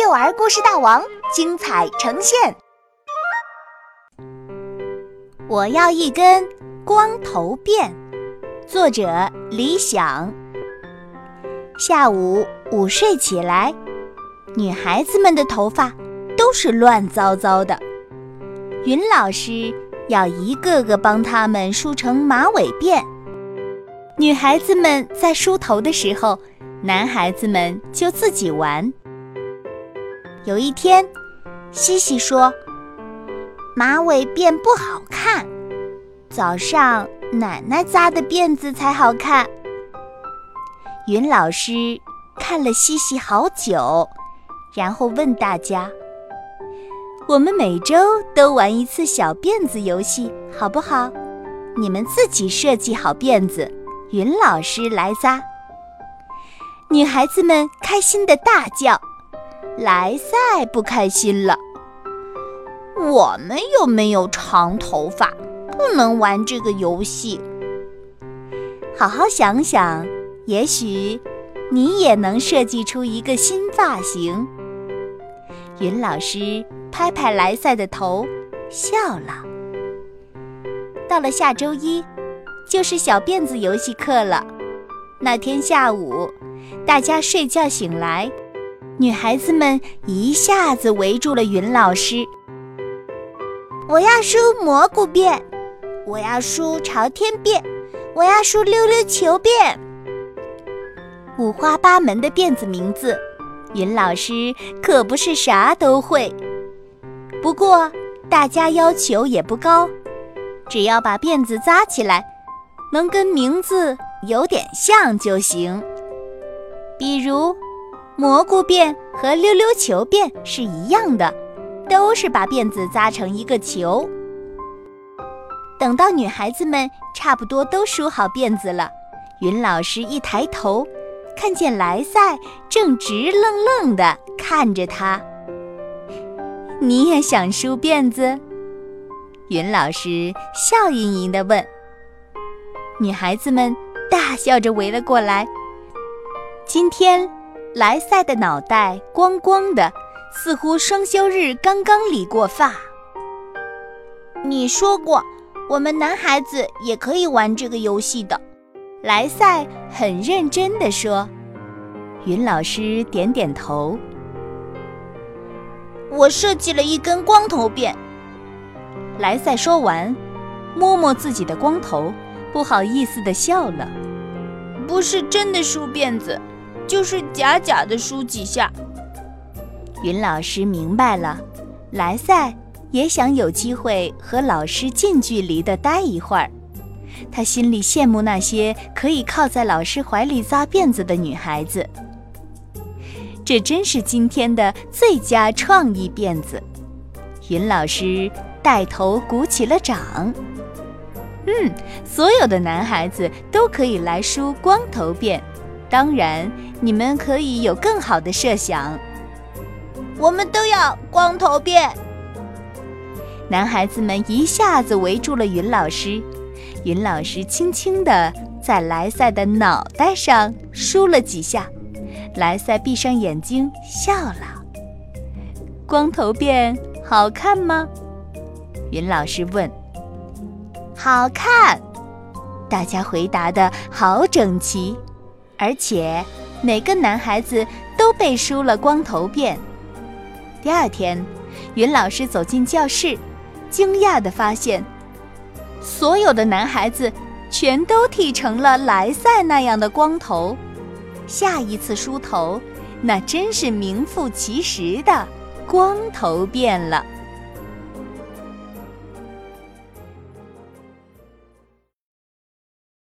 幼儿故事大王精彩呈现。我要一根光头辫。作者李想。下午午睡起来，女孩子们的头发都是乱糟糟的。云老师要一个个帮她们梳成马尾辫。女孩子们在梳头的时候，男孩子们就自己玩。有一天，西西说：“马尾辫不好看，早上奶奶扎的辫子才好看。”云老师看了西西好久，然后问大家：“我们每周都玩一次小辫子游戏，好不好？你们自己设计好辫子，云老师来扎。”女孩子们开心的大叫。莱赛不开心了。我们又没有长头发，不能玩这个游戏。好好想想，也许你也能设计出一个新发型。云老师拍拍莱赛的头，笑了。到了下周一，就是小辫子游戏课了。那天下午，大家睡觉醒来。女孩子们一下子围住了云老师。我要梳蘑菇辫，我要梳朝天辫，我要梳溜溜球辫。五花八门的辫子名字，云老师可不是啥都会。不过大家要求也不高，只要把辫子扎起来，能跟名字有点像就行。比如。蘑菇辫和溜溜球辫是一样的，都是把辫子扎成一个球。等到女孩子们差不多都梳好辫子了，云老师一抬头，看见莱赛正直愣愣地看着他。你也想梳辫子？云老师笑盈盈地问。女孩子们大笑着围了过来。今天。莱赛的脑袋光光的，似乎双休日刚刚理过发。你说过，我们男孩子也可以玩这个游戏的。莱赛很认真地说。云老师点点头。我设计了一根光头辫。莱赛说完，摸摸自己的光头，不好意思地笑了。不是真的梳辫子。就是假假的梳几下。云老师明白了，莱赛也想有机会和老师近距离的待一会儿。他心里羡慕那些可以靠在老师怀里扎辫子的女孩子。这真是今天的最佳创意辫子。云老师带头鼓起了掌。嗯，所有的男孩子都可以来梳光头辫。当然，你们可以有更好的设想。我们都要光头变。男孩子们一下子围住了云老师。云老师轻轻地在莱赛的脑袋上梳了几下。莱赛闭上眼睛笑了。光头变好看吗？云老师问。好看。大家回答的好整齐。而且，每个男孩子都被梳了光头辫。第二天，云老师走进教室，惊讶地发现，所有的男孩子全都剃成了莱赛那样的光头。下一次梳头，那真是名副其实的光头辫了。